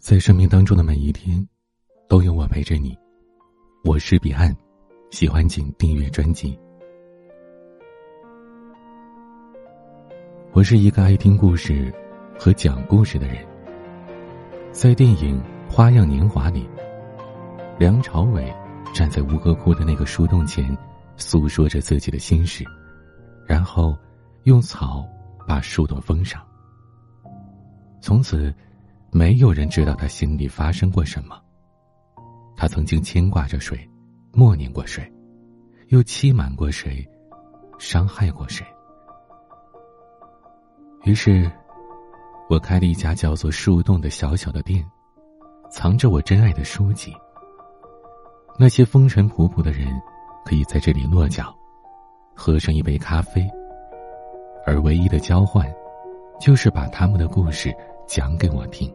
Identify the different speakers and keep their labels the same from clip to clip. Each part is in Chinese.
Speaker 1: 在生命当中的每一天，都有我陪着你。我是彼岸，喜欢请订阅专辑。我是一个爱听故事和讲故事的人。在电影《花样年华》里，梁朝伟站在吴哥窟的那个树洞前，诉说着自己的心事，然后用草把树洞封上。从此。没有人知道他心里发生过什么。他曾经牵挂着谁，默念过谁，又欺瞒过谁，伤害过谁。于是，我开了一家叫做“树洞”的小小的店，藏着我珍爱的书籍。那些风尘仆仆的人，可以在这里落脚，喝上一杯咖啡。而唯一的交换，就是把他们的故事讲给我听。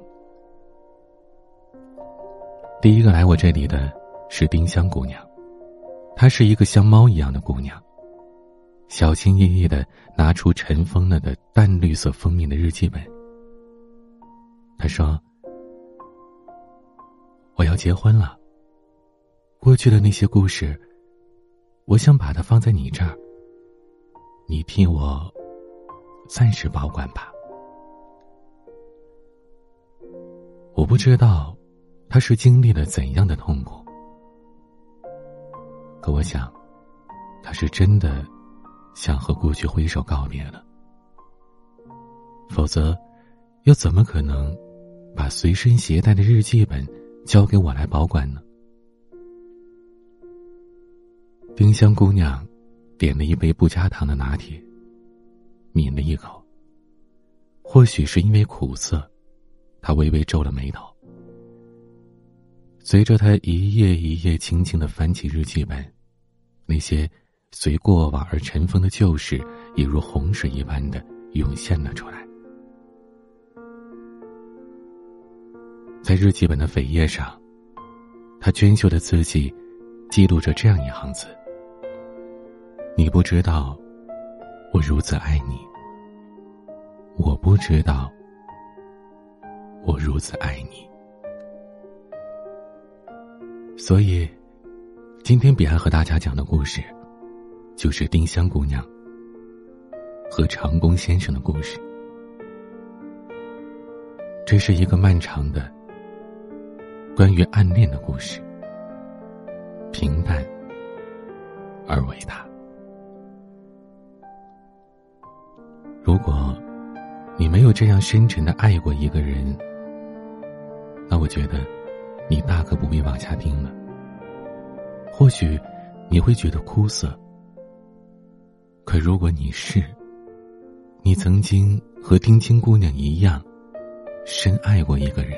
Speaker 1: 第一个来我这里的是丁香姑娘，她是一个像猫一样的姑娘。小心翼翼的拿出尘封了的淡绿色封面的日记本。她说：“我要结婚了。过去的那些故事，我想把它放在你这儿，你替我暂时保管吧。我不知道。”他是经历了怎样的痛苦？可我想，他是真的想和过去挥手告别了。否则，又怎么可能把随身携带的日记本交给我来保管呢？丁香姑娘点了一杯不加糖的拿铁，抿了一口。或许是因为苦涩，她微微皱了眉头。随着他一页一页轻轻的翻起日记本，那些随过往而尘封的旧事，也如洪水一般的涌现了出来。在日记本的扉页上，他娟秀的字迹记录着这样一行字：“你不知道，我如此爱你。我不知道，我如此爱你。”所以，今天彼岸和大家讲的故事，就是丁香姑娘和长工先生的故事。这是一个漫长的关于暗恋的故事，平淡而伟大。如果你没有这样深沉的爱过一个人，那我觉得。你大可不必往下听了。或许你会觉得枯涩，可如果你是，你曾经和丁青姑娘一样深爱过一个人，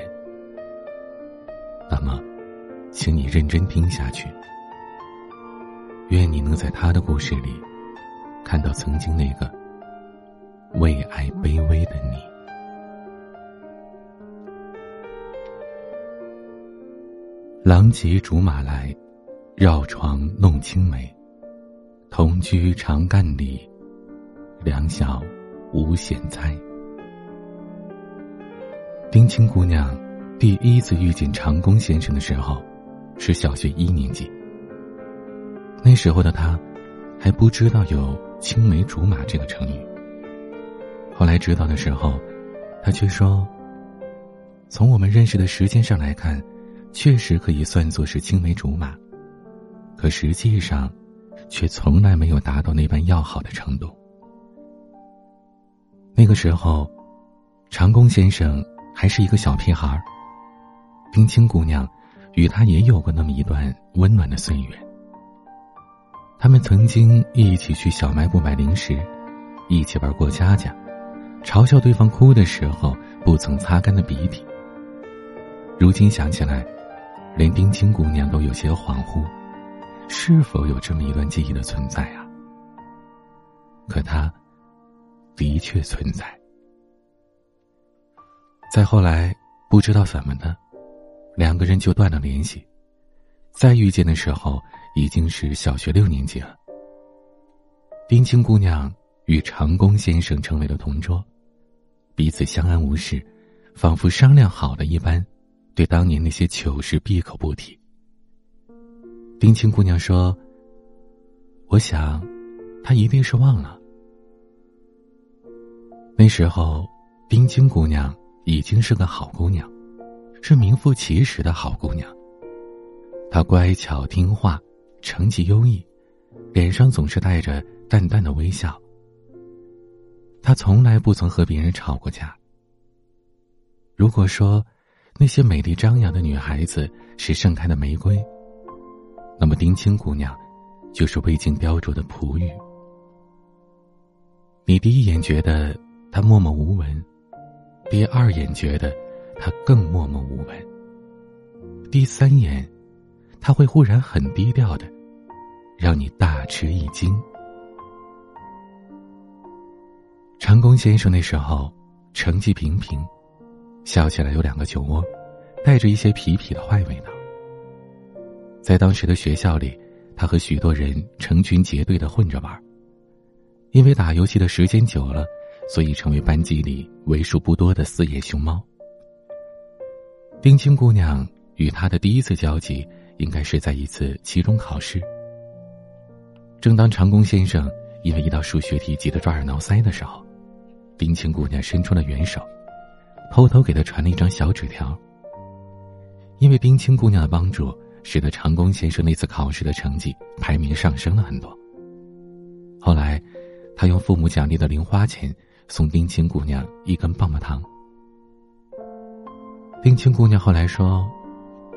Speaker 1: 那么，请你认真听下去。愿你能在他的故事里看到曾经那个为爱卑微的你。郎骑竹马来，绕床弄青梅。同居长干里，两小无嫌猜。丁青姑娘第一次遇见长工先生的时候，是小学一年级。那时候的她，还不知道有青梅竹马这个成语。后来知道的时候，她却说：“从我们认识的时间上来看。”确实可以算作是青梅竹马，可实际上，却从来没有达到那般要好的程度。那个时候，长工先生还是一个小屁孩儿，丁青姑娘与他也有过那么一段温暖的岁月。他们曾经一起去小卖部买零食，一起玩过家家，嘲笑对方哭的时候不曾擦干的鼻涕。如今想起来。连丁青姑娘都有些恍惚，是否有这么一段记忆的存在啊？可它的确存在。再后来，不知道怎么的，两个人就断了联系。再遇见的时候，已经是小学六年级了。丁青姑娘与长工先生成为了同桌，彼此相安无事，仿佛商量好了一般，对当年那些糗事闭口不提。丁青姑娘说：“我想，他一定是忘了。那时候，丁青姑娘已经是个好姑娘，是名副其实的好姑娘。她乖巧听话，成绩优异，脸上总是带着淡淡的微笑。她从来不曾和别人吵过架。如果说，那些美丽张扬的女孩子是盛开的玫瑰。”那么，丁青姑娘，就是未经雕琢的璞玉。你第一眼觉得她默默无闻，第二眼觉得她更默默无闻，第三眼，她会忽然很低调的，让你大吃一惊。长工先生那时候成绩平平，笑起来有两个酒窝，带着一些痞痞的坏味道。在当时的学校里，他和许多人成群结队的混着玩。因为打游戏的时间久了，所以成为班级里为数不多的四眼熊猫。丁青姑娘与他的第一次交集，应该是在一次期中考试。正当长工先生因为一道数学题急得抓耳挠腮的时候，丁青姑娘伸出了援手，偷偷给他传了一张小纸条。因为冰清姑娘的帮助。使得长工先生那次考试的成绩排名上升了很多。后来，他用父母奖励的零花钱送冰清姑娘一根棒棒糖。冰清姑娘后来说，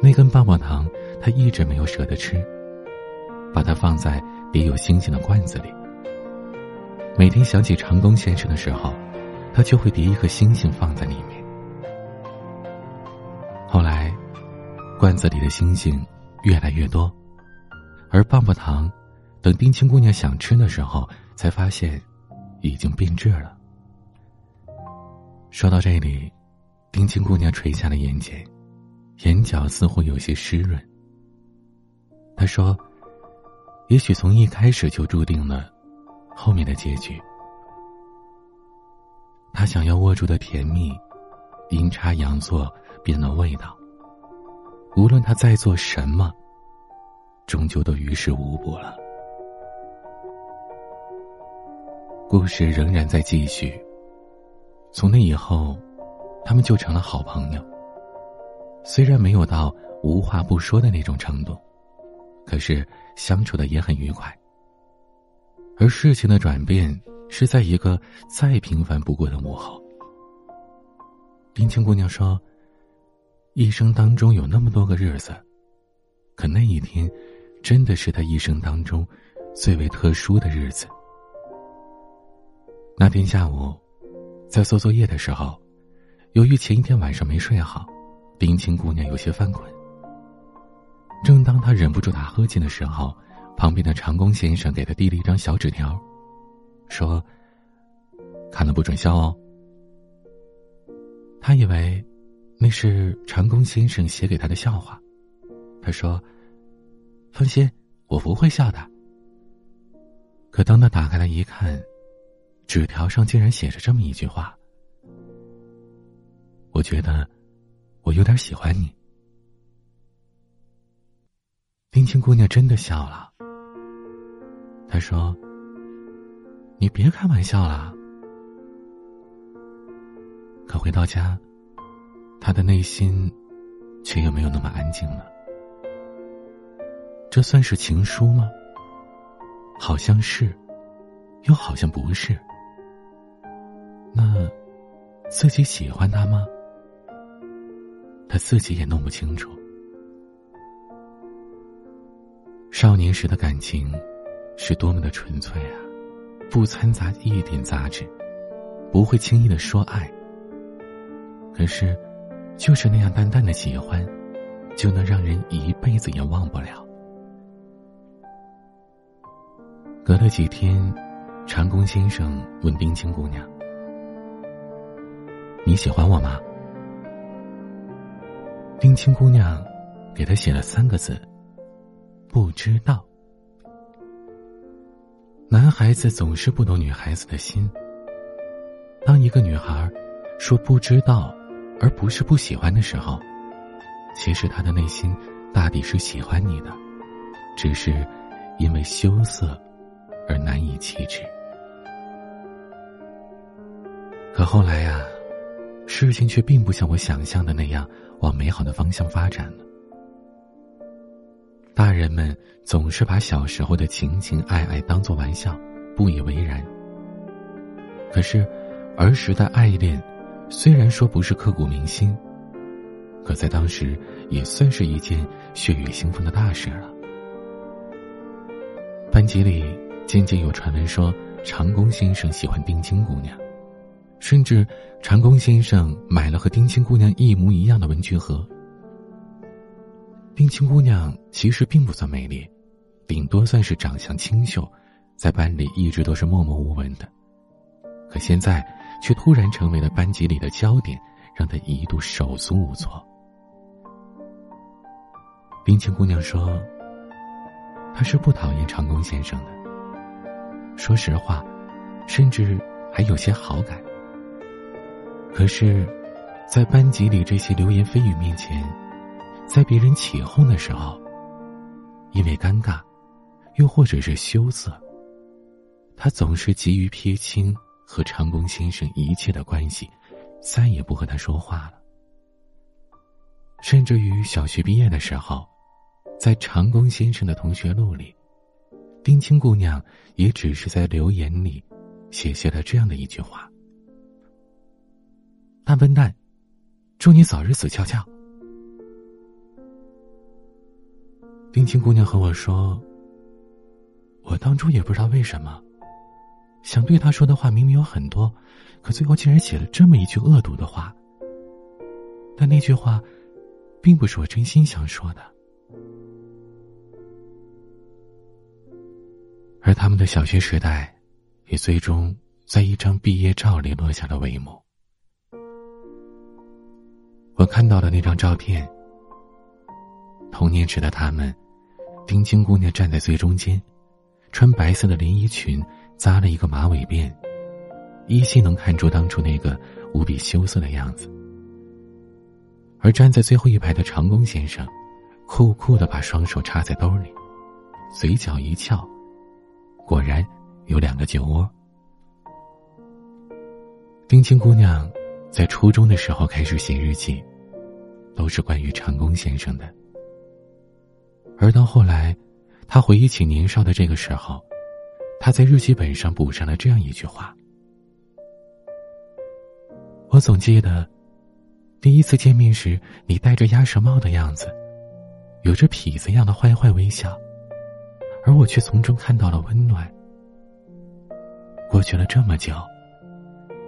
Speaker 1: 那根棒棒糖她一直没有舍得吃，把它放在别有星星的罐子里。每天想起长工先生的时候，她就会叠一颗星星放在里面。后来，罐子里的星星。越来越多，而棒棒糖，等丁青姑娘想吃的时候，才发现已经变质了。说到这里，丁青姑娘垂下了眼睑，眼角似乎有些湿润。她说：“也许从一开始就注定了后面的结局。”她想要握住的甜蜜，阴差阳错变了味道。无论他在做什么，终究都于事无补了。故事仍然在继续。从那以后，他们就成了好朋友。虽然没有到无话不说的那种程度，可是相处的也很愉快。而事情的转变是在一个再平凡不过的午后。冰清姑娘说。一生当中有那么多个日子，可那一天，真的是她一生当中最为特殊的日子。那天下午，在做作业的时候，由于前一天晚上没睡好，冰清姑娘有些犯困。正当她忍不住打呵欠的时候，旁边的长工先生给她递了一张小纸条，说：“看了不准笑哦。”他以为。那是长工先生写给他的笑话，他说：“放心，我不会笑的。”可当他打开来一看，纸条上竟然写着这么一句话：“我觉得我有点喜欢你。”冰清姑娘真的笑了。她说：“你别开玩笑了。”可回到家。他的内心，却又没有那么安静了。这算是情书吗？好像是，又好像不是。那自己喜欢他吗？他自己也弄不清楚。少年时的感情，是多么的纯粹啊！不掺杂一点杂质，不会轻易的说爱。可是。就是那样淡淡的喜欢，就能让人一辈子也忘不了。隔了几天，长工先生问冰清姑娘：“你喜欢我吗？”冰清姑娘给他写了三个字：“不知道。”男孩子总是不懂女孩子的心。当一个女孩说不知道。而不是不喜欢的时候，其实他的内心大抵是喜欢你的，只是因为羞涩而难以启齿。可后来呀，事情却并不像我想象的那样往美好的方向发展了。大人们总是把小时候的情情爱爱当作玩笑，不以为然。可是，儿时的爱恋，虽然说不是刻骨铭心，可在当时也算是一件血雨腥风的大事了。班级里渐渐有传闻说，长工先生喜欢丁青姑娘，甚至长工先生买了和丁青姑娘一模一样的文具盒。丁青姑娘其实并不算美丽，顶多算是长相清秀，在班里一直都是默默无闻的。可现在却突然成为了班级里的焦点，让他一度手足无措。冰清姑娘说：“她是不讨厌长工先生的，说实话，甚至还有些好感。可是，在班级里这些流言蜚语面前，在别人起哄的时候，因为尴尬，又或者是羞涩，她总是急于撇清。”和长工先生一切的关系，再也不和他说话了。甚至于小学毕业的时候，在长工先生的同学录里，丁青姑娘也只是在留言里写下了这样的一句话：“大笨蛋，祝你早日死翘翘。”丁青姑娘和我说：“我当初也不知道为什么。”想对他说的话明明有很多，可最后竟然写了这么一句恶毒的话。但那句话，并不是我真心想说的。而他们的小学时代，也最终在一张毕业照里落下了帷幕。我看到了那张照片。童年时的他们，丁青姑娘站在最中间，穿白色的连衣裙。扎了一个马尾辫，依稀能看出当初那个无比羞涩的样子。而站在最后一排的长工先生，酷酷的把双手插在兜里，嘴角一翘，果然有两个酒窝。丁青姑娘在初中的时候开始写日记，都是关于长工先生的。而到后来，她回忆起年少的这个时候。他在日记本上补上了这样一句话：“我总记得，第一次见面时你戴着鸭舌帽的样子，有着痞子样的坏坏微笑，而我却从中看到了温暖。过去了这么久，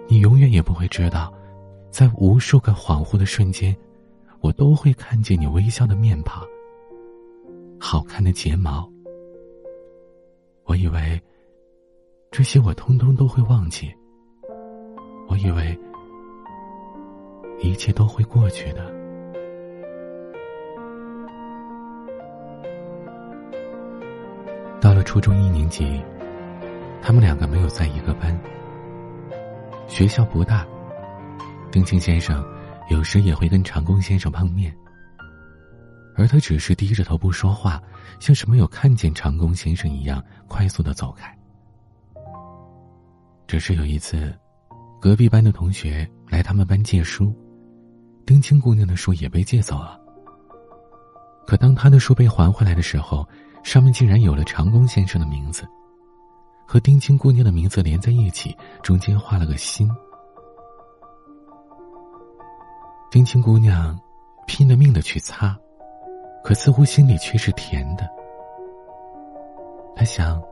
Speaker 1: 你永远也不会知道，在无数个恍惚的瞬间，我都会看见你微笑的面庞，好看的睫毛。我以为。”这些我通通都会忘记。我以为一切都会过去的。到了初中一年级，他们两个没有在一个班。学校不大，丁青先生有时也会跟长工先生碰面，而他只是低着头不说话，像是没有看见长工先生一样，快速的走开。只是有一次，隔壁班的同学来他们班借书，丁青姑娘的书也被借走了。可当她的书被还回来的时候，上面竟然有了长工先生的名字，和丁青姑娘的名字连在一起，中间画了个心。丁青姑娘拼了命的去擦，可似乎心里却是甜的。她想，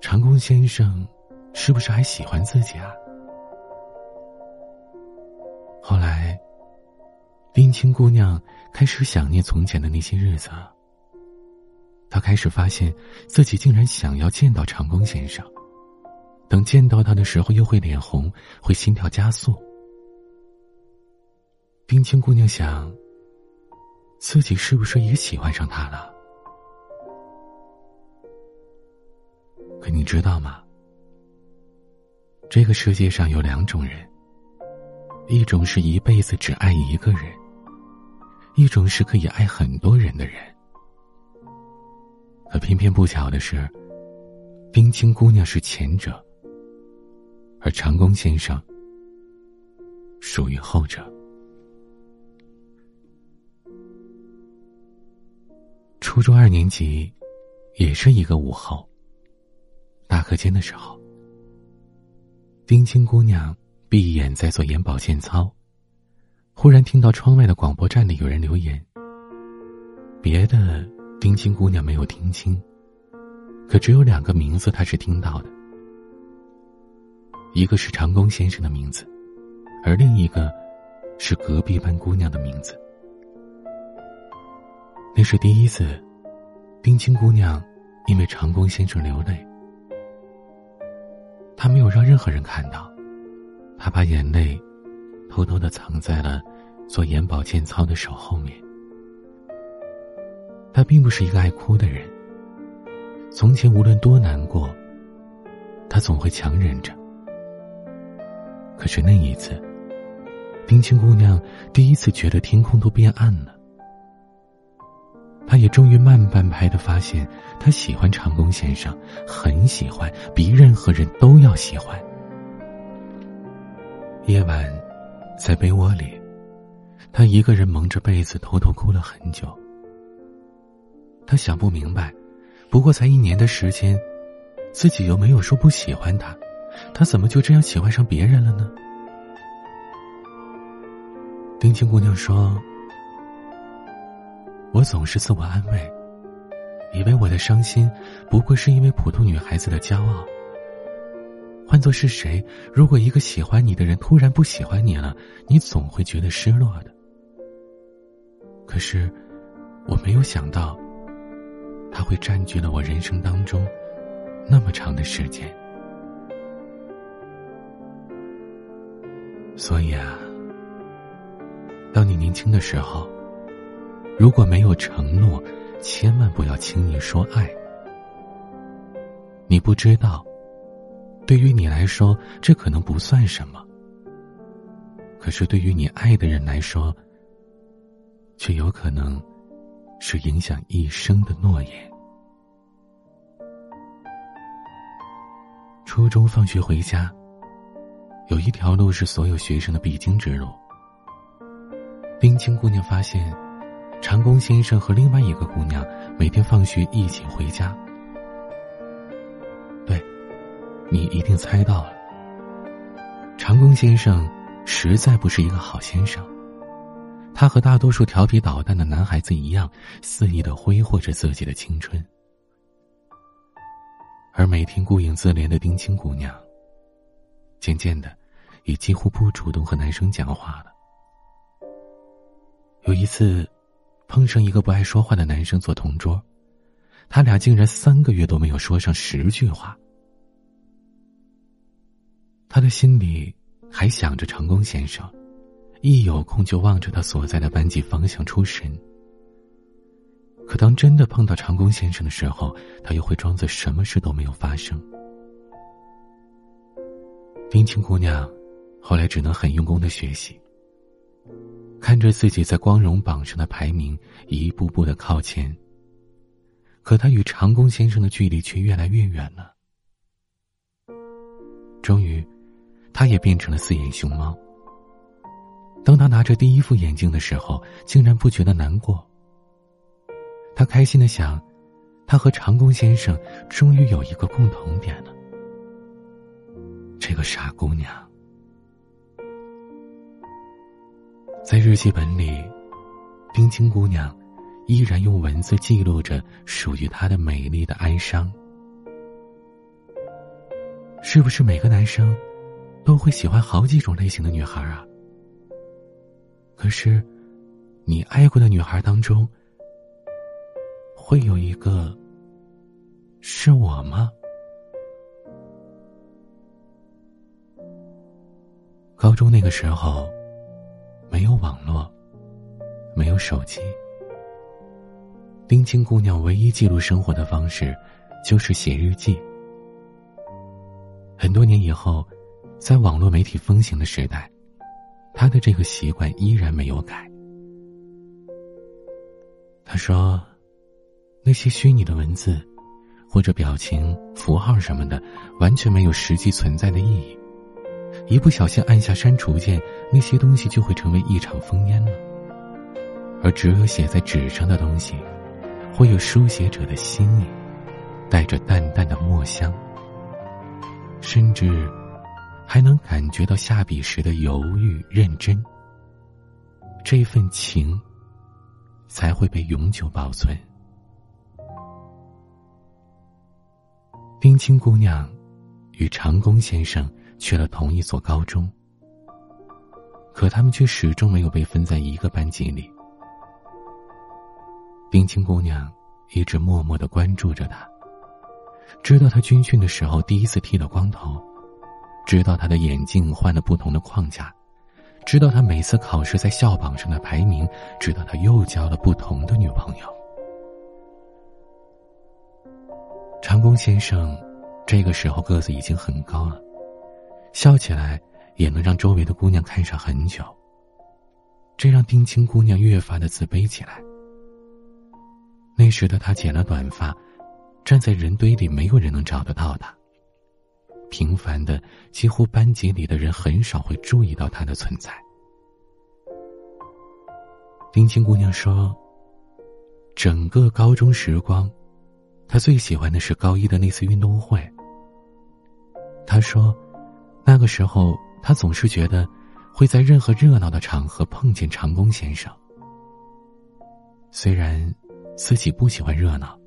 Speaker 1: 长工先生。是不是还喜欢自己啊？后来，冰清姑娘开始想念从前的那些日子。她开始发现自己竟然想要见到长工先生。等见到他的时候，又会脸红，会心跳加速。冰清姑娘想，自己是不是也喜欢上他了？可你知道吗？这个世界上有两种人，一种是一辈子只爱一个人，一种是可以爱很多人的人。可偏偏不巧的是，冰清姑娘是前者，而长工先生属于后者。初中二年级，也是一个午后。大课间的时候，冰清姑娘闭眼在做眼保健操，忽然听到窗外的广播站里有人留言。别的冰清姑娘没有听清，可只有两个名字她是听到的，一个是长工先生的名字，而另一个是隔壁班姑娘的名字。那是第一次，冰清姑娘因为长工先生流泪。他没有让任何人看到，他把眼泪偷偷的藏在了做眼保健操的手后面。他并不是一个爱哭的人。从前无论多难过，他总会强忍着。可是那一次，冰清姑娘第一次觉得天空都变暗了。他也终于慢半拍的发现，他喜欢长工先生，很喜欢，比任何人都要喜欢。夜晚，在被窝里，他一个人蒙着被子偷偷哭了很久。他想不明白，不过才一年的时间，自己又没有说不喜欢他，他怎么就这样喜欢上别人了呢？丁青姑娘说。我总是自我安慰，以为我的伤心不过是因为普通女孩子的骄傲。换做是谁，如果一个喜欢你的人突然不喜欢你了，你总会觉得失落的。可是，我没有想到，他会占据了我人生当中那么长的时间。所以啊，当你年轻的时候。如果没有承诺，千万不要轻易说爱。你不知道，对于你来说，这可能不算什么；可是对于你爱的人来说，却有可能是影响一生的诺言。初中放学回家，有一条路是所有学生的必经之路。冰清姑娘发现。长工先生和另外一个姑娘每天放学一起回家。对，你一定猜到了。长工先生实在不是一个好先生，他和大多数调皮捣蛋的男孩子一样，肆意的挥霍着自己的青春。而每天顾影自怜的丁青姑娘，渐渐的，也几乎不主动和男生讲话了。有一次。碰上一个不爱说话的男生做同桌，他俩竟然三个月都没有说上十句话。他的心里还想着成功先生，一有空就望着他所在的班级方向出神。可当真的碰到长工先生的时候，他又会装作什么事都没有发生。冰清姑娘后来只能很用功的学习。看着自己在光荣榜上的排名一步步的靠前，可他与长工先生的距离却越来越远了。终于，他也变成了四眼熊猫。当他拿着第一副眼镜的时候，竟然不觉得难过。他开心的想，他和长工先生终于有一个共同点了。这个傻姑娘。在日记本里，冰清姑娘依然用文字记录着属于她的美丽的哀伤。是不是每个男生都会喜欢好几种类型的女孩啊？可是，你爱过的女孩当中，会有一个是我吗？高中那个时候。没有网络，没有手机。丁青姑娘唯一记录生活的方式，就是写日记。很多年以后，在网络媒体风行的时代，她的这个习惯依然没有改。他说：“那些虚拟的文字，或者表情、符号什么的，完全没有实际存在的意义。一不小心按下删除键，那些东西就会成为一场烽烟了。而只有写在纸上的东西，会有书写者的心意，带着淡淡的墨香，甚至还能感觉到下笔时的犹豫、认真。这份情。”才会被永久保存。冰清姑娘与长工先生去了同一所高中，可他们却始终没有被分在一个班级里。冰清姑娘一直默默的关注着他，知道他军训的时候第一次剃了光头，知道他的眼镜换了不同的框架。知道他每次考试在校榜上的排名，知道他又交了不同的女朋友。长工先生这个时候个子已经很高了，笑起来也能让周围的姑娘看上很久。这让丁青姑娘越发的自卑起来。那时的她剪了短发，站在人堆里，没有人能找得到她。平凡的，几乎班级里的人很少会注意到她的存在。丁青姑娘说：“整个高中时光，她最喜欢的是高一的那次运动会。她说，那个时候他总是觉得会在任何热闹的场合碰见长工先生。虽然自己不喜欢热闹，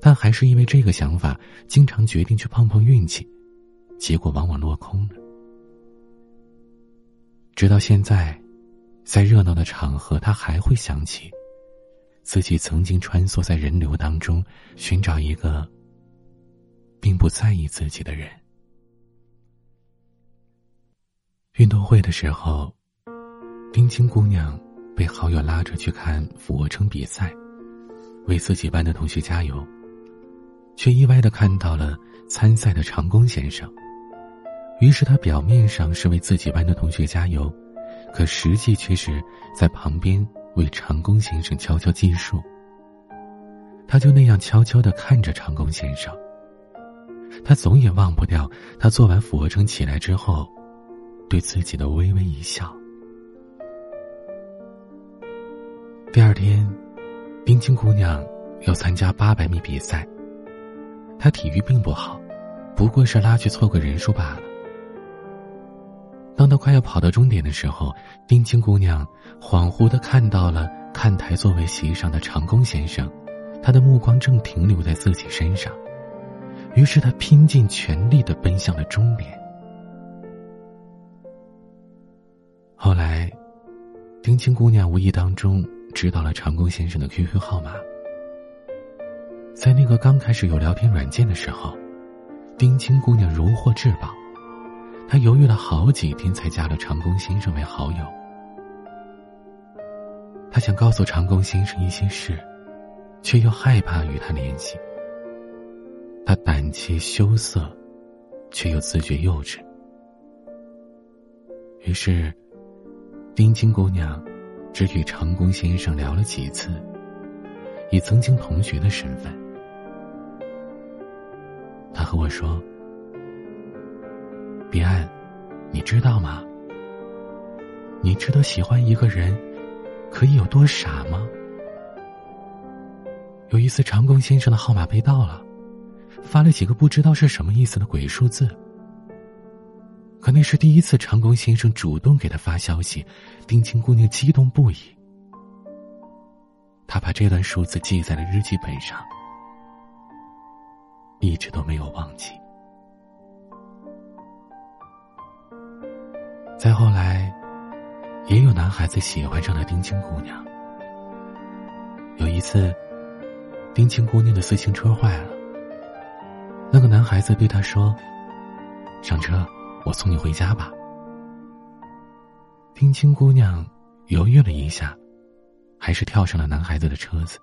Speaker 1: 但还是因为这个想法，经常决定去碰碰运气。”结果往往落空了。直到现在，在热闹的场合，他还会想起自己曾经穿梭在人流当中，寻找一个并不在意自己的人。运动会的时候，冰清姑娘被好友拉着去看俯卧撑比赛，为自己班的同学加油，却意外的看到了参赛的长工先生。于是他表面上是为自己班的同学加油，可实际却是在旁边为长工先生悄悄计数。他就那样悄悄的看着长工先生。他总也忘不掉他做完俯卧撑起来之后，对自己的微微一笑。第二天，冰清姑娘要参加八百米比赛。她体育并不好，不过是拉去凑个人数罢了。当她快要跑到终点的时候，丁青姑娘恍惚的看到了看台座位席上的长工先生，他的目光正停留在自己身上，于是他拼尽全力的奔向了终点。后来，丁青姑娘无意当中知道了长工先生的 QQ 号码，在那个刚开始有聊天软件的时候，丁青姑娘如获至宝。她犹豫了好几天，才加了长工先生为好友。他想告诉长工先生一些事，却又害怕与他联系。他胆怯羞涩，却又自觉幼稚。于是，冰清姑娘只与长工先生聊了几次，以曾经同学的身份。他和我说。彼岸，你知道吗？你知道喜欢一个人可以有多傻吗？有一次，长工先生的号码被盗了，发了几个不知道是什么意思的鬼数字。可那是第一次，长工先生主动给他发消息，丁青姑娘激动不已。他把这段数字记在了日记本上，一直都没有忘记。再后来，也有男孩子喜欢上了丁青姑娘。有一次，丁青姑娘的自行车坏了，那个男孩子对她说：“上车，我送你回家吧。”丁青姑娘犹豫了一下，还是跳上了男孩子的车子。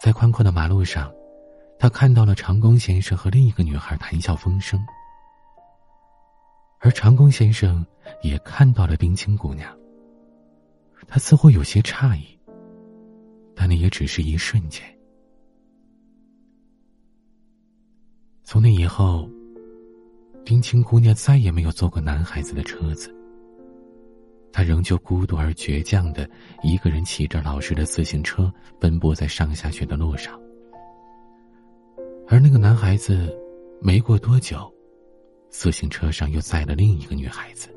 Speaker 1: 在宽阔的马路上，她看到了长工先生和另一个女孩谈笑风生。而长工先生也看到了丁青姑娘，他似乎有些诧异，但那也只是一瞬间。从那以后，丁青姑娘再也没有坐过男孩子的车子。她仍旧孤独而倔强的一个人骑着老师的自行车奔波在上下学的路上，而那个男孩子没过多久，自行车上又载了另一个女孩子。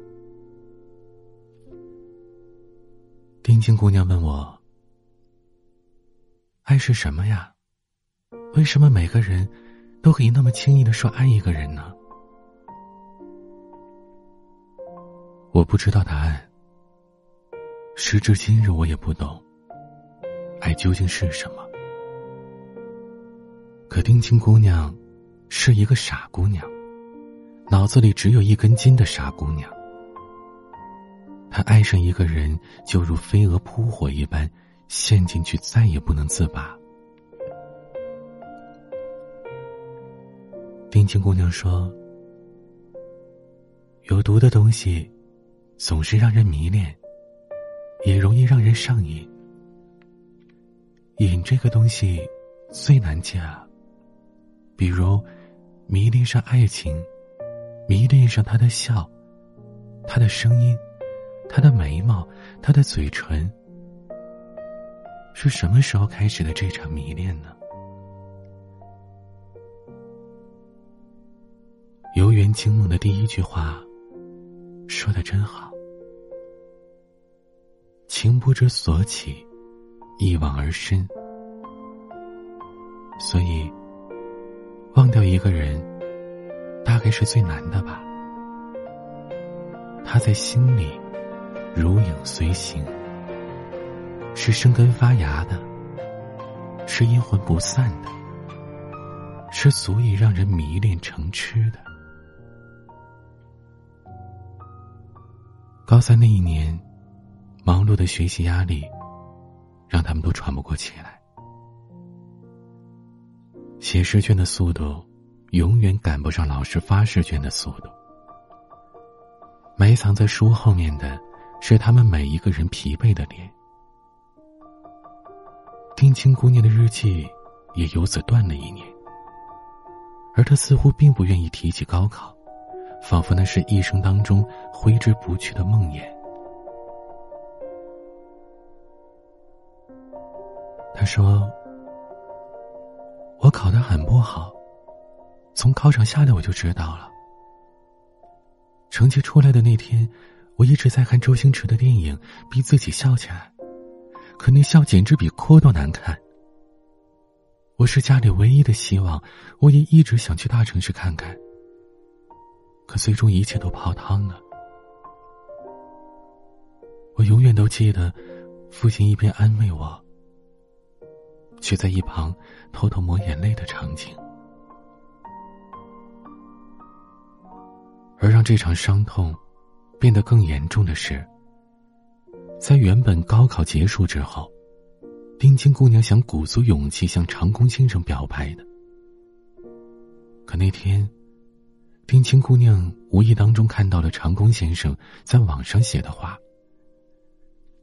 Speaker 1: 丁青姑娘问我：“爱是什么呀？为什么每个人都可以那么轻易的说爱一个人呢？”我不知道答案。时至今日，我也不懂，爱究竟是什么。可丁青姑娘，是一个傻姑娘，脑子里只有一根筋的傻姑娘。她爱上一个人，就如飞蛾扑火一般，陷进去，再也不能自拔。丁青姑娘说：“有毒的东西，总是让人迷恋。”也容易让人上瘾。瘾这个东西最难戒啊。比如，迷恋上爱情，迷恋上他的笑，他的声音，他的眉毛，他的嘴唇。是什么时候开始的这场迷恋呢？游园惊梦的第一句话，说的真好。情不知所起，一往而深。所以，忘掉一个人，大概是最难的吧。他在心里，如影随形，是生根发芽的，是阴魂不散的，是足以让人迷恋成痴的。高三那一年。忙碌的学习压力，让他们都喘不过气来。写试卷的速度，永远赶不上老师发试卷的速度。埋藏在书后面的，是他们每一个人疲惫的脸。丁青姑娘的日记，也由此断了一年。而她似乎并不愿意提起高考，仿佛那是一生当中挥之不去的梦魇。他说：“我考得很不好，从考场下来我就知道了。成绩出来的那天，我一直在看周星驰的电影，逼自己笑起来，可那笑简直比哭都难看。我是家里唯一的希望，我也一直想去大城市看看，可最终一切都泡汤了。我永远都记得，父亲一边安慰我。”却在一旁偷偷抹眼泪的场景，而让这场伤痛变得更严重的是，在原本高考结束之后，丁青姑娘想鼓足勇气向长工先生表白的。可那天，丁青姑娘无意当中看到了长工先生在网上写的话，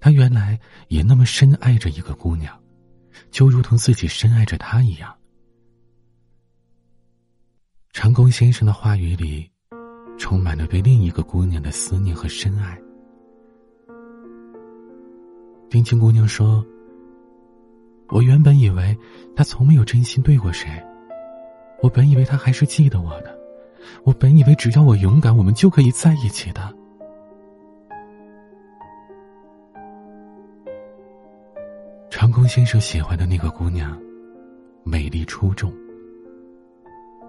Speaker 1: 他原来也那么深爱着一个姑娘。就如同自己深爱着他一样。长工先生的话语里，充满了对另一个姑娘的思念和深爱。丁青姑娘说：“我原本以为他从没有真心对过谁，我本以为他还是记得我的，我本以为只要我勇敢，我们就可以在一起的。”长工先生喜欢的那个姑娘，美丽出众。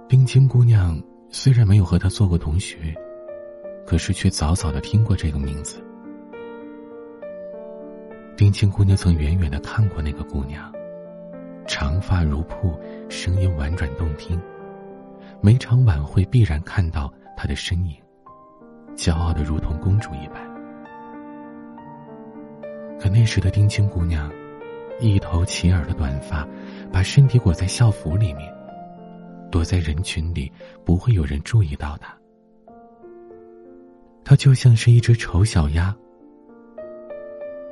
Speaker 1: 丁青姑娘虽然没有和他做过同学，可是却早早的听过这个名字。丁青姑娘曾远远的看过那个姑娘，长发如瀑，声音婉转动听，每场晚会必然看到她的身影，骄傲的如同公主一般。可那时的丁青姑娘。一头齐耳的短发，把身体裹在校服里面，躲在人群里，不会有人注意到他。他就像是一只丑小鸭，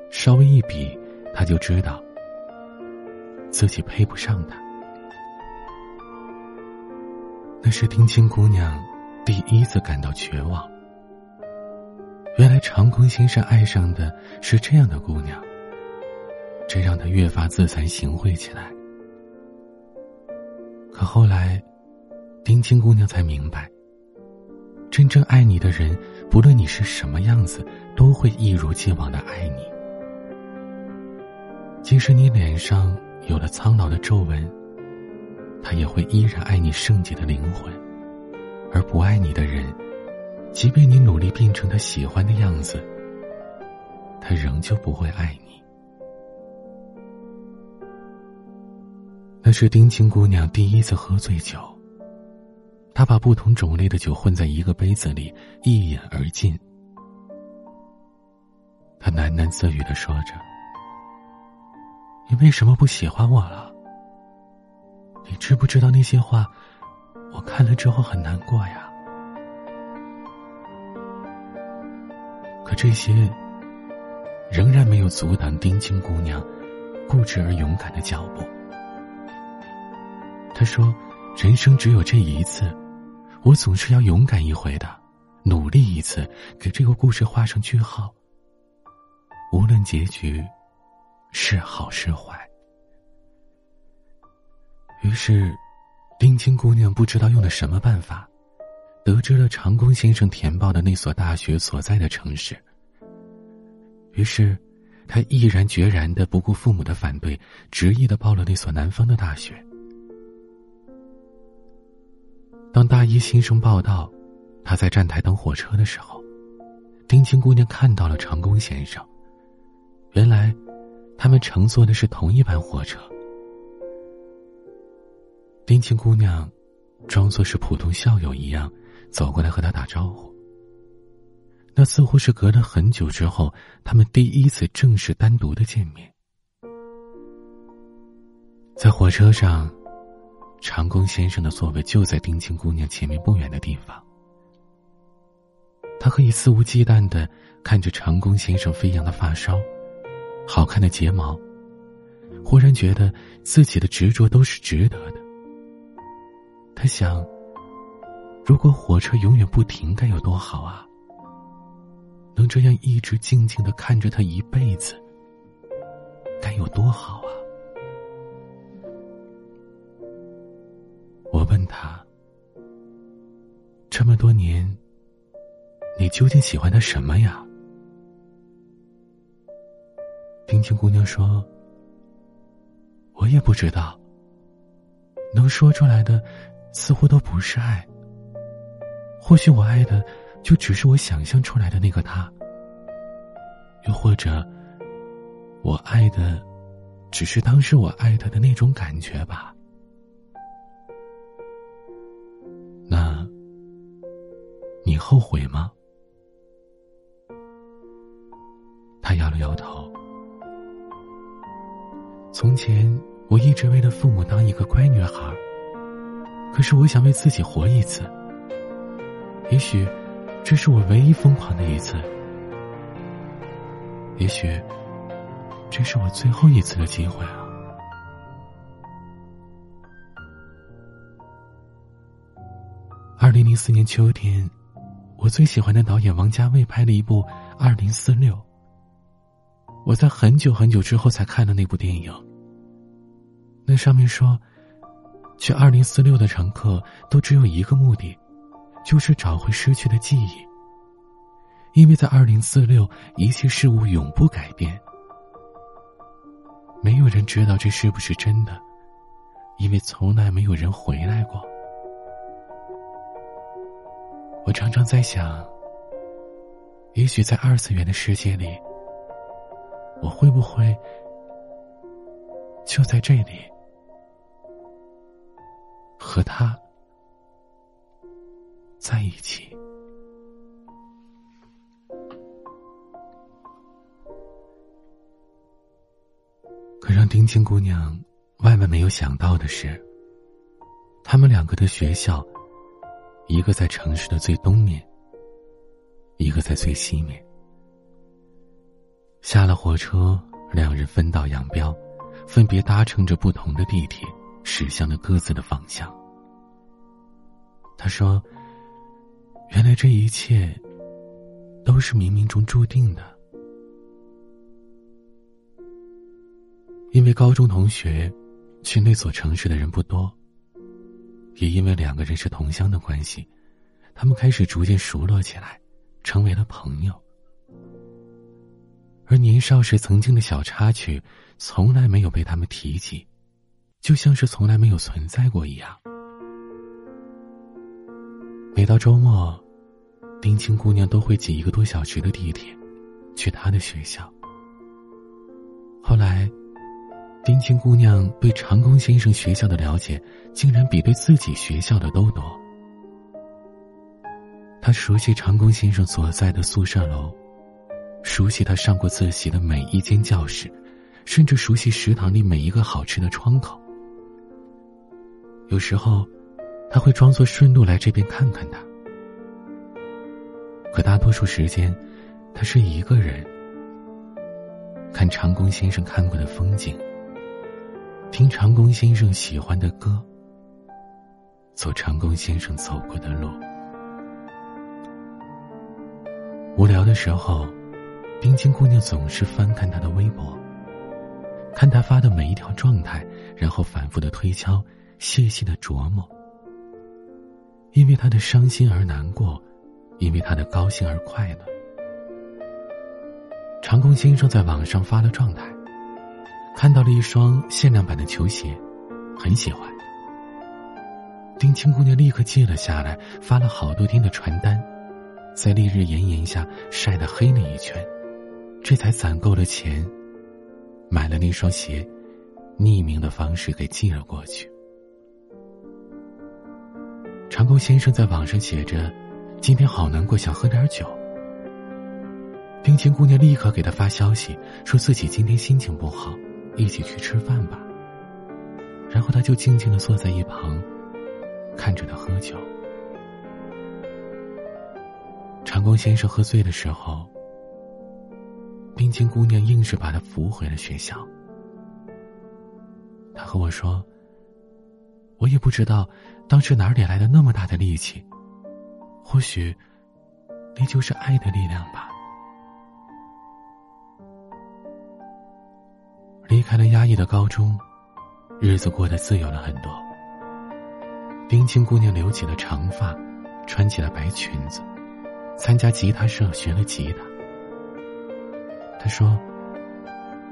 Speaker 1: 稍微一比，他就知道，自己配不上他。那是丁青姑娘第一次感到绝望。原来长空先生爱上的是这样的姑娘，这让他越发自惭形秽起来。可后来，丁青姑娘才明白，真正爱你的人，不论你是什么样子，都会一如既往的爱你。即使你脸上有了苍老的皱纹，他也会依然爱你圣洁的灵魂，而不爱你的人。即便你努力变成他喜欢的样子，他仍旧不会爱你。那是丁青姑娘第一次喝醉酒。她把不同种类的酒混在一个杯子里，一饮而尽。她喃喃自语的说着：“你为什么不喜欢我了？你知不知道那些话，我看了之后很难过呀。”可这些仍然没有阻挡丁青姑娘固执而勇敢的脚步。她说：“人生只有这一次，我总是要勇敢一回的，努力一次，给这个故事画上句号。无论结局是好是坏。”于是，丁青姑娘不知道用了什么办法。得知了长工先生填报的那所大学所在的城市，于是，他毅然决然的不顾父母的反对，执意的报了那所南方的大学。当大一新生报道，他在站台等火车的时候，丁青姑娘看到了长工先生。原来，他们乘坐的是同一班火车。丁青姑娘，装作是普通校友一样。走过来和他打招呼。那似乎是隔了很久之后，他们第一次正式单独的见面。在火车上，长工先生的座位就在丁青姑娘前面不远的地方。他可以肆无忌惮的看着长工先生飞扬的发梢，好看的睫毛，忽然觉得自己的执着都是值得的。他想。如果火车永远不停，该有多好啊！能这样一直静静的看着他一辈子，该有多好啊！我问他：这么多年，你究竟喜欢他什么呀？冰清姑娘说：“我也不知道。能说出来的，似乎都不是爱。”或许我爱的，就只是我想象出来的那个他；又或者，我爱的，只是当时我爱他的那种感觉吧。你后悔吗？他摇了摇头。从前，我一直为了父母当一个乖女孩，可是我想为自己活一次。也许，这是我唯一疯狂的一次。也许，这是我最后一次的机会啊！二零零四年秋天，我最喜欢的导演王家卫拍了一部《二零四六》。我在很久很久之后才看了那部电影。那上面说，去二零四六的乘客都只有一个目的。就是找回失去的记忆，因为在二零四六，一切事物永不改变。没有人知道这是不是真的，因为从来没有人回来过。我常常在想，也许在二次元的世界里，我会不会就在这里和他。在一起，可让丁青姑娘万万没有想到的是，他们两个的学校，一个在城市的最东面，一个在最西面。下了火车，两人分道扬镳，分别搭乘着不同的地铁，驶向了各自的方向。他说：“原来这一切都是冥冥中注定的。”因为高中同学去那所城市的人不多，也因为两个人是同乡的关系，他们开始逐渐熟络起来，成为了朋友。而年少时曾经的小插曲，从来没有被他们提及，就像是从来没有存在过一样。每到周末，丁青姑娘都会挤一个多小时的地铁，去她的学校。后来。丁青姑娘对长工先生学校的了解，竟然比对自己学校的都多。她熟悉长工先生所在的宿舍楼，熟悉他上过自习的每一间教室，甚至熟悉食堂里每一个好吃的窗口。有时候，他会装作顺路来这边看看他，可大多数时间，他是一个人看长工先生看过的风景。听长工先生喜欢的歌，走长工先生走过的路。无聊的时候，冰清姑娘总是翻看他的微博，看他发的每一条状态，然后反复的推敲，细细的琢磨。因为他的伤心而难过，因为他的高兴而快乐。长工先生在网上发了状态。看到了一双限量版的球鞋，很喜欢。丁青姑娘立刻记了下来，发了好多天的传单，在烈日炎炎下晒得黑了一圈，这才攒够了钱，买了那双鞋，匿名的方式给寄了过去。长工先生在网上写着：“今天好难过，想喝点酒。”丁青姑娘立刻给他发消息，说自己今天心情不好。一起去吃饭吧。然后他就静静的坐在一旁，看着他喝酒。长工先生喝醉的时候，冰清姑娘硬是把他扶回了学校。他和我说：“我也不知道当时哪里来的那么大的力气，或许那就是爱的力量吧。”离开了压抑的高中，日子过得自由了很多。冰清姑娘留起了长发，穿起了白裙子，参加吉他社学了吉他。她说：“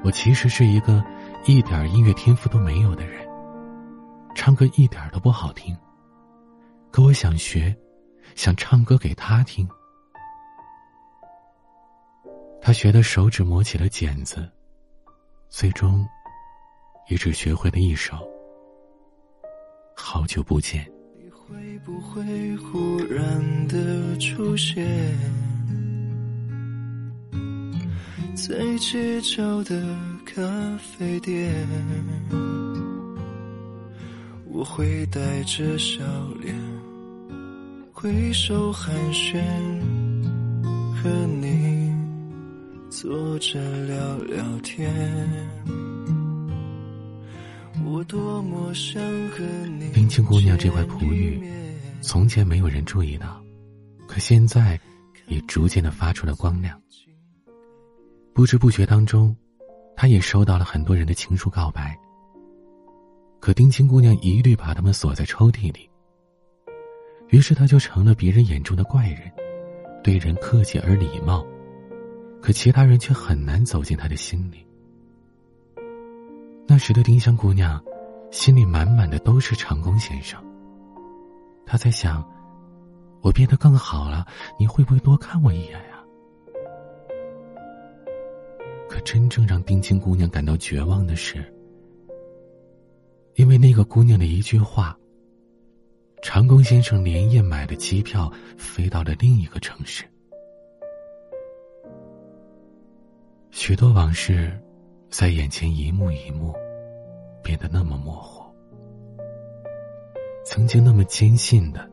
Speaker 1: 我其实是一个一点音乐天赋都没有的人，唱歌一点都不好听。可我想学，想唱歌给他听。”他学的手指磨起了茧子。最终，也只学会了一首《好久不见》。
Speaker 2: 你会不会忽然的出现在街角的咖啡店？我会带着笑脸挥手寒暄，和你。坐着聊聊天，我多么想和你。
Speaker 1: 冰清姑娘这块璞玉，从前没有人注意到，可现在也逐渐的发出了光亮。不知不觉当中，她也收到了很多人的情书告白。可丁青姑娘一律把他们锁在抽屉里。于是她就成了别人眼中的怪人，对人客气而礼貌。可其他人却很难走进他的心里。那时的丁香姑娘，心里满满的都是长工先生。她在想：我变得更好了，你会不会多看我一眼呀？可真正让丁青姑娘感到绝望的是，因为那个姑娘的一句话，长工先生连夜买了机票，飞到了另一个城市。许多往事，在眼前一幕一幕，变得那么模糊。曾经那么坚信的，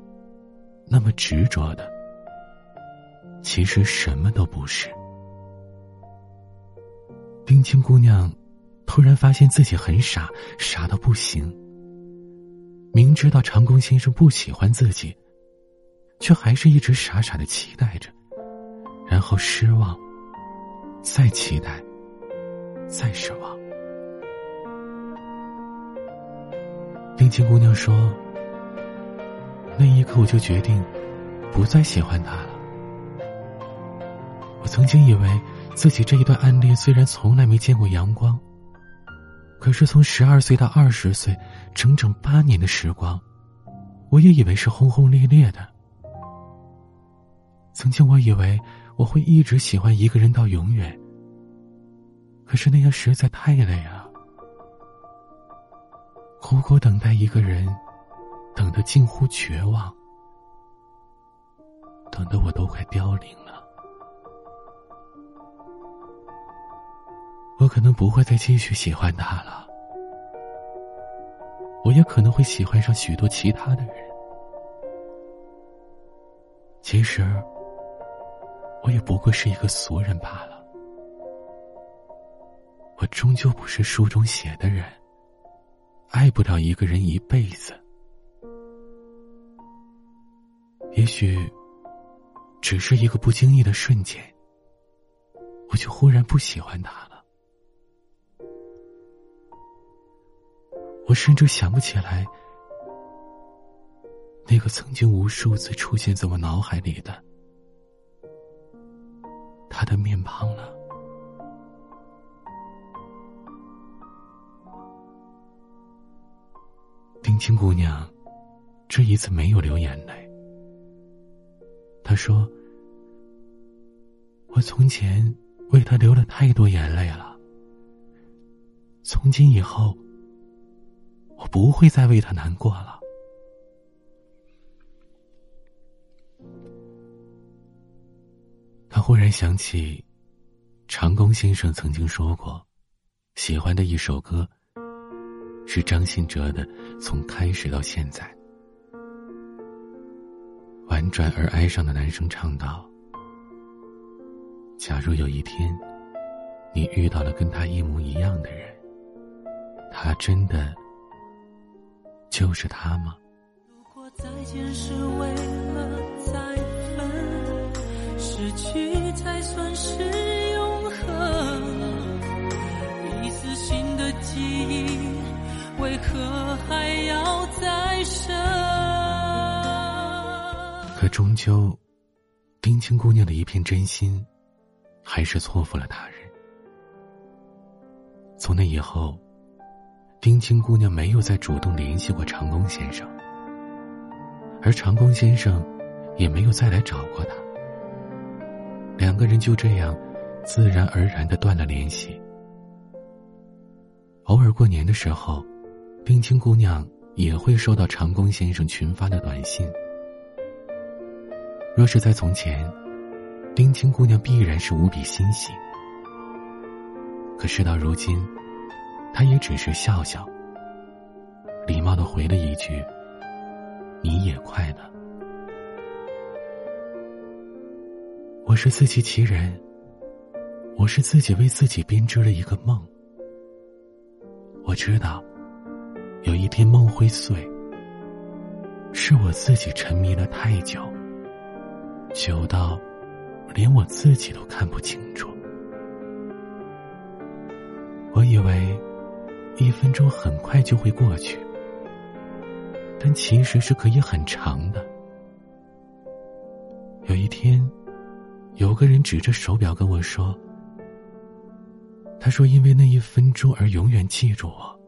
Speaker 1: 那么执着的，其实什么都不是。冰清姑娘突然发现自己很傻，傻到不行。明知道长工先生不喜欢自己，却还是一直傻傻的期待着，然后失望，再期待，再失望。冰清姑娘说：“那一刻，我就决定不再喜欢他了。我曾经以为自己这一段暗恋虽然从来没见过阳光。”可是从十二岁到二十岁，整整八年的时光，我也以为是轰轰烈烈的。曾经我以为我会一直喜欢一个人到永远。可是那样实在太累了，苦苦等待一个人，等得近乎绝望，等得我都快凋零了。我可能不会再继续喜欢他了，我也可能会喜欢上许多其他的人。其实，我也不过是一个俗人罢了。我终究不是书中写的人，爱不了一个人一辈子。也许，只是一个不经意的瞬间，我就忽然不喜欢他了。我甚至想不起来，那个曾经无数次出现在我脑海里的他的面庞了。丁青姑娘这一次没有流眼泪。她说：“我从前为他流了太多眼泪了，从今以后。”我不会再为他难过了。忽然想起，长工先生曾经说过，喜欢的一首歌是张信哲的《从开始到现在》。婉转而哀伤的男声唱道：“假如有一天，你遇到了跟他一模一样的人，他真的……”就是他吗？如果再见是为了再分，失去才算是永恒。一次新的记忆，为何还要再生？可终究，丁青姑娘的一片真心，还是错付了他人。从那以后。丁青姑娘没有再主动联系过长工先生，而长工先生也没有再来找过她。两个人就这样自然而然的断了联系。偶尔过年的时候，丁青姑娘也会收到长工先生群发的短信。若是在从前，丁青姑娘必然是无比欣喜。可事到如今。他也只是笑笑，礼貌的回了一句：“你也快乐。”我是自欺欺人，我是自己为自己编织了一个梦。我知道，有一天梦会碎，是我自己沉迷了太久，久到连我自己都看不清楚。我以为。一分钟很快就会过去，但其实是可以很长的。有一天，有个人指着手表跟我说：“他说因为那一分钟而永远记住我。”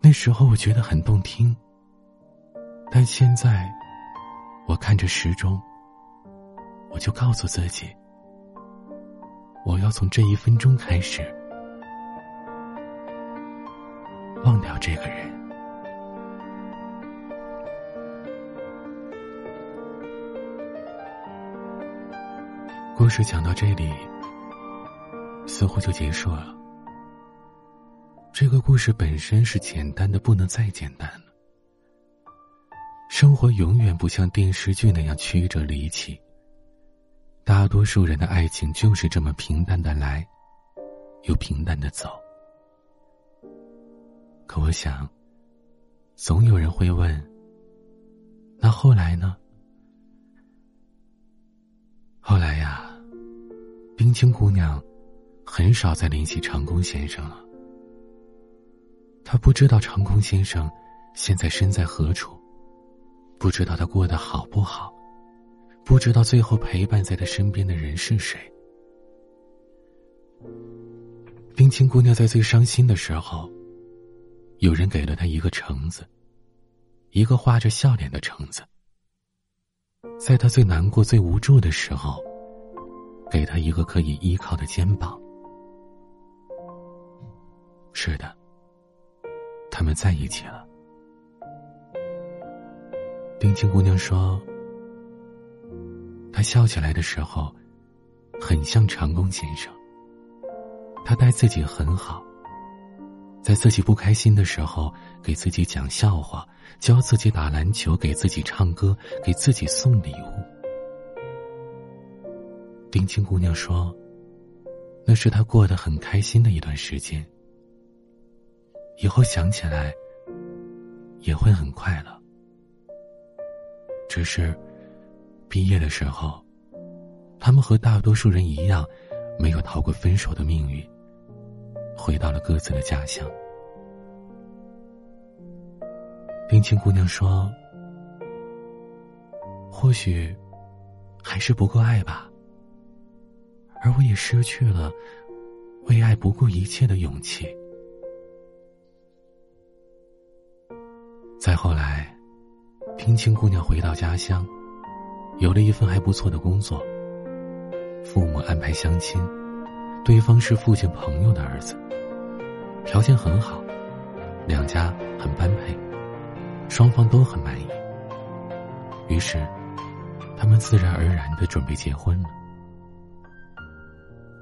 Speaker 1: 那时候我觉得很动听，但现在，我看着时钟，我就告诉自己，我要从这一分钟开始。忘掉这个人。故事讲到这里，似乎就结束了。这个故事本身是简单的不能再简单了。生活永远不像电视剧那样曲折离奇。大多数人的爱情就是这么平淡的来，又平淡的走。可我想，总有人会问：那后来呢？后来呀，冰清姑娘很少再联系长工先生了。她不知道长工先生现在身在何处，不知道他过得好不好，不知道最后陪伴在他身边的人是谁。冰清姑娘在最伤心的时候，有人给了她一个橙子，一个画着笑脸的橙子。在他最难过、最无助的时候，给他一个可以依靠的肩膀。是的，他们在一起了。冰清姑娘说：“她笑起来的时候，很像长工先生。他待自己很好，在自己不开心的时候，给自己讲笑话。”教自己打篮球，给自己唱歌，给自己送礼物。冰清姑娘说：“那是她过得很开心的一段时间。以后想起来，也会很快乐。只是，毕业的时候，他们和大多数人一样，没有逃过分手的命运，回到了各自的家乡。”冰清姑娘说：“或许还是不够爱吧，而我也失去了为爱不顾一切的勇气。”再后来，冰清姑娘回到家乡，有了一份还不错的工作。父母安排相亲，对方是父亲朋友的儿子，条件很好，两家很般配。双方都很满意，于是，他们自然而然的准备结婚了。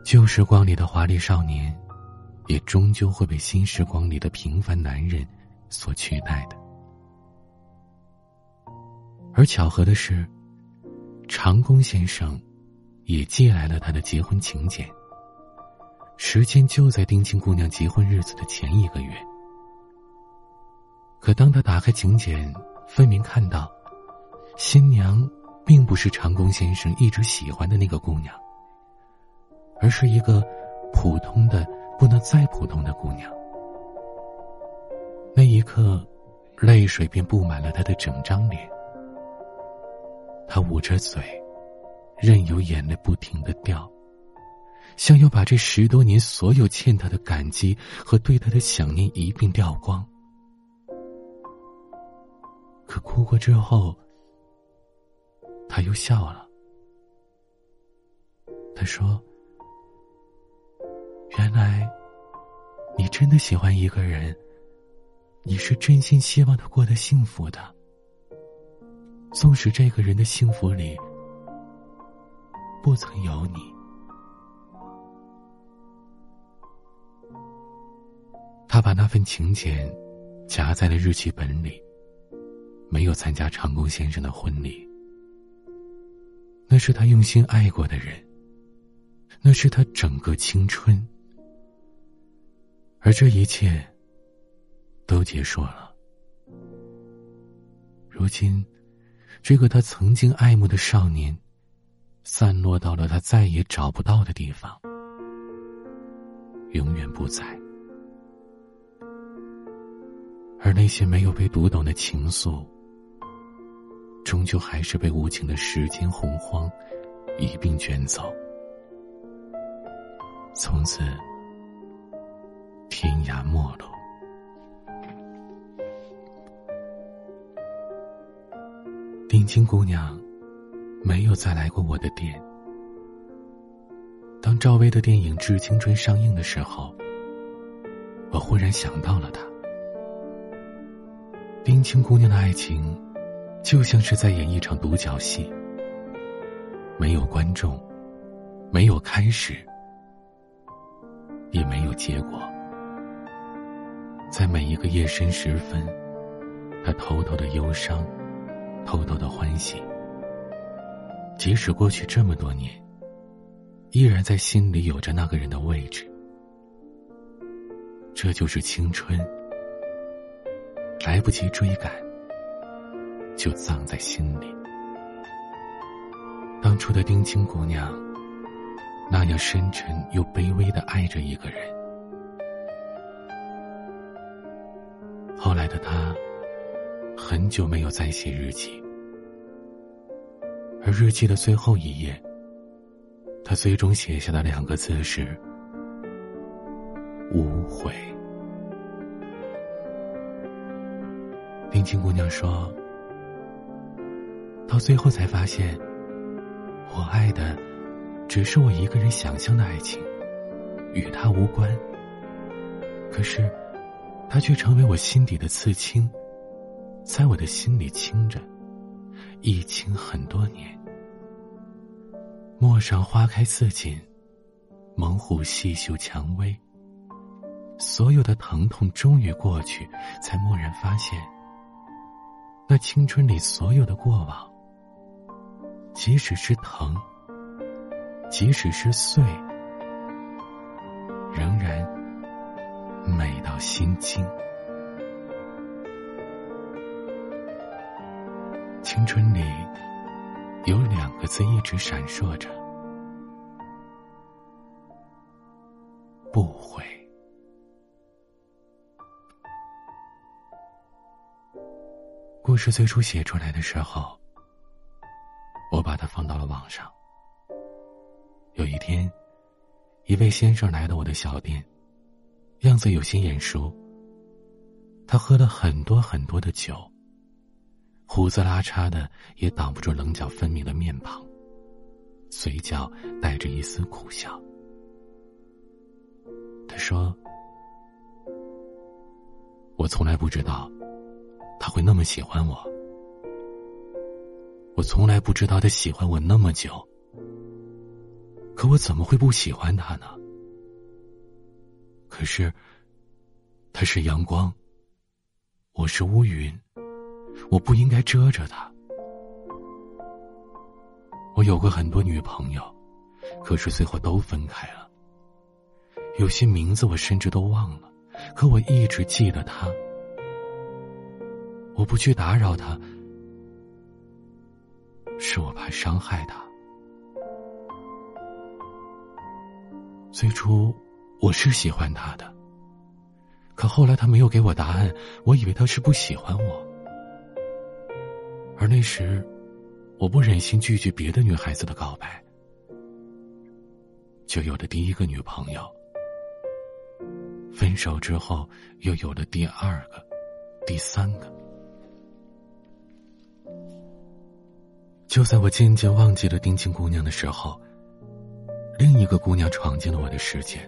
Speaker 1: 旧时光里的华丽少年，也终究会被新时光里的平凡男人所取代的。而巧合的是，长工先生也寄来了他的结婚请柬，时间就在丁青姑娘结婚日子的前一个月。可当他打开请柬，分明看到，新娘并不是长工先生一直喜欢的那个姑娘，而是一个普通的不能再普通的姑娘。那一刻，泪水便布满了她的整张脸。她捂着嘴，任由眼泪不停的掉，像要把这十多年所有欠她的感激和对她的想念一并掉光。可哭过之后，他又笑了。他说：“原来，你真的喜欢一个人，你是真心希望他过得幸福的。纵使这个人的幸福里不曾有你。”他把那份请柬夹在了日记本里。没有参加长工先生的婚礼，那是他用心爱过的人，那是他整个青春，而这一切都结束了。如今，这个他曾经爱慕的少年，散落到了他再也找不到的地方，永远不在。而那些没有被读懂的情愫。终究还是被无情的时间洪荒一并卷走，从此天涯陌路。丁青姑娘没有再来过我的店。当赵薇的电影《致青春》上映的时候，我忽然想到了她。丁青姑娘的爱情。就像是在演一场独角戏，没有观众，没有开始，也没有结果。在每一个夜深时分，他偷偷的忧伤，偷偷的欢喜。即使过去这么多年，依然在心里有着那个人的位置，这就是青春，来不及追赶，就葬在心里。当初的丁青姑娘，那样深沉又卑微的爱着一个人。后来的他，很久没有再写日记，而日记的最后一页，他最终写下的两个字是“无悔”。丁青姑娘说：“到最后才发现。”我爱的，只是我一个人想象的爱情，与他无关。可是，他却成为我心底的刺青，在我的心里青着，一青很多年。陌上花开似锦，猛虎细嗅蔷薇。所有的疼痛终于过去，才蓦然发现，那青春里所有的过往。即使是疼，即使是碎，仍然美到心惊。青春里有两个字一直闪烁着：不悔。故事最初写出来的时候。我把它放到了网上。有一天，一位先生来到我的小店，样子有些眼熟。他喝了很多很多的酒，胡子拉碴的，也挡不住棱角分明的面庞，嘴角带着一丝苦笑。他说：“我从来不知道，他会那么喜欢我。”我从来不知道他喜欢我那么久，可我怎么会不喜欢他呢？可是，他是阳光，我是乌云，我不应该遮着他。我有过很多女朋友，可是最后都分开了。有些名字我甚至都忘了，可我一直记得他。我不去打扰他。是我怕伤害他。最初我是喜欢他的，可后来他没有给我答案，我以为他是不喜欢我。而那时，我不忍心拒绝别的女孩子的告白，就有了第一个女朋友。分手之后，又有了第二个、第三个。就在我渐渐忘记了丁青姑娘的时候，另一个姑娘闯进了我的世界。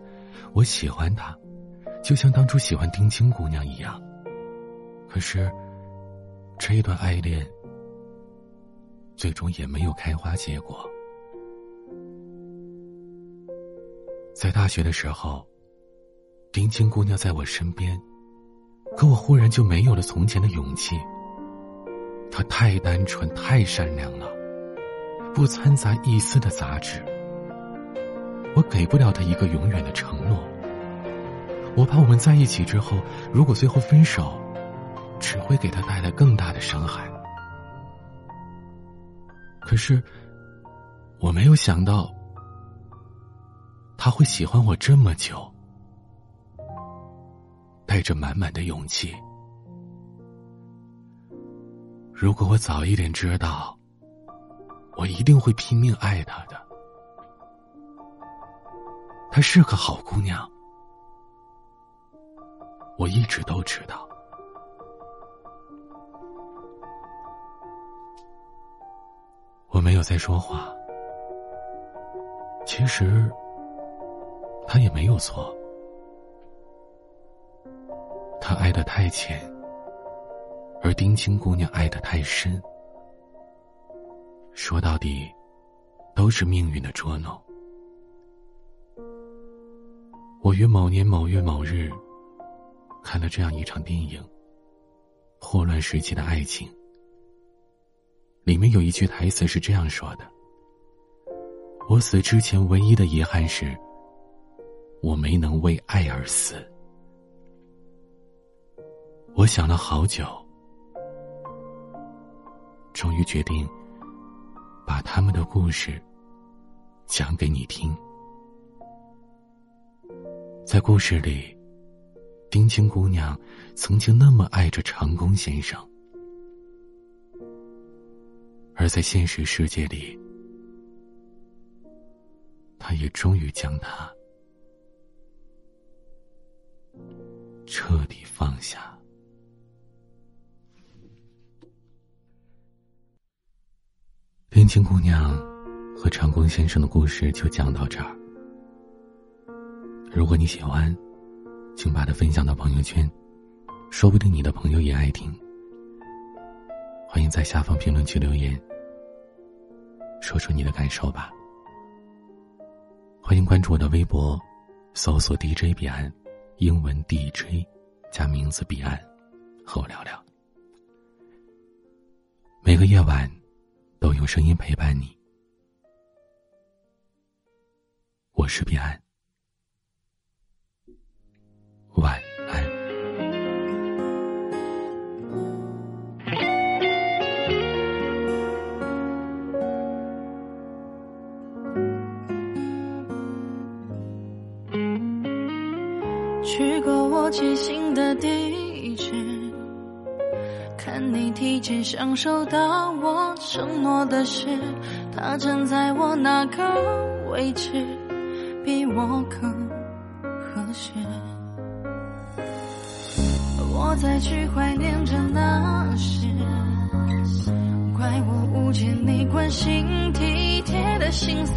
Speaker 1: 我喜欢她，就像当初喜欢丁青姑娘一样。可是，这一段爱恋最终也没有开花结果。在大学的时候，丁青姑娘在我身边，可我忽然就没有了从前的勇气。她太单纯，太善良了。不掺杂一丝的杂质，我给不了他一个永远的承诺。我怕我们在一起之后，如果最后分手，只会给他带来更大的伤害。可是，我没有想到他会喜欢我这么久，带着满满的勇气。如果我早一点知道。我一定会拼命爱她的，她是个好姑娘，我一直都知道。我没有再说话，其实他也没有错，他爱的太浅，而丁青姑娘爱的太深。说到底，都是命运的捉弄。我于某年某月某日，看了这样一场电影《霍乱时期的爱情》。里面有一句台词是这样说的：“我死之前唯一的遗憾是，我没能为爱而死，我想了好久，终于决定把他们的故事讲给你听。在故事里，丁青姑娘曾经那么爱着长工先生，而在现实世界里，她也终于将他彻底放下。冰清姑娘和长工先生的故事就讲到这儿。如果你喜欢，请把它分享到朋友圈，说不定你的朋友也爱听。欢迎在下方评论区留言，说出你的感受吧。欢迎关注我的微博，搜索 DJ 彼岸，英文 DJ 加名字彼岸，和我聊聊。每个夜晚。都用声音陪伴你，我是彼岸，
Speaker 3: 寄信的地址。看你提前享受到我承诺的事，他站在我那个位置，比我更合适。我再去怀念着那时，怪我误解你关心体贴的心思，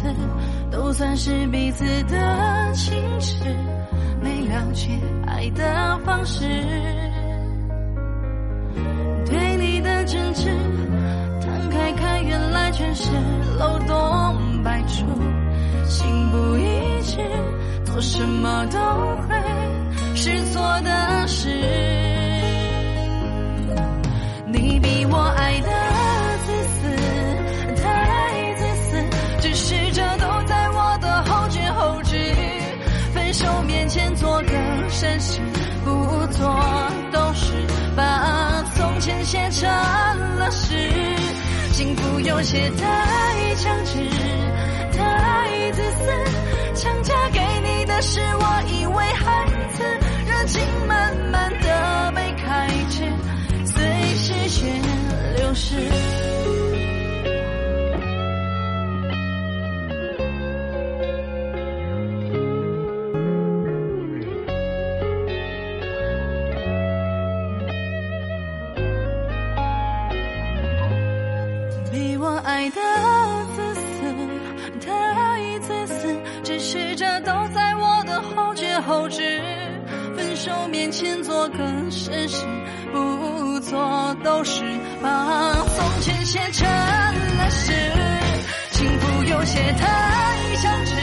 Speaker 3: 都算是彼此的矜持，没了解爱的方式。对你的真挚，摊开看，原来全是漏洞百出。心不一致，做什么都会是错的事。你比我爱的绅士，不做。写成了诗，幸福有些太强制，太自私。强加给你的是我以为孩子，热情慢慢的被开支，随时间流逝。爱的自私，太自私，只是这都在我的后觉后知。分手面前做个绅士，不做都是把从前写成了诗。幸福有些太强制，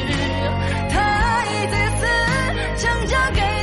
Speaker 3: 太自私，强加给。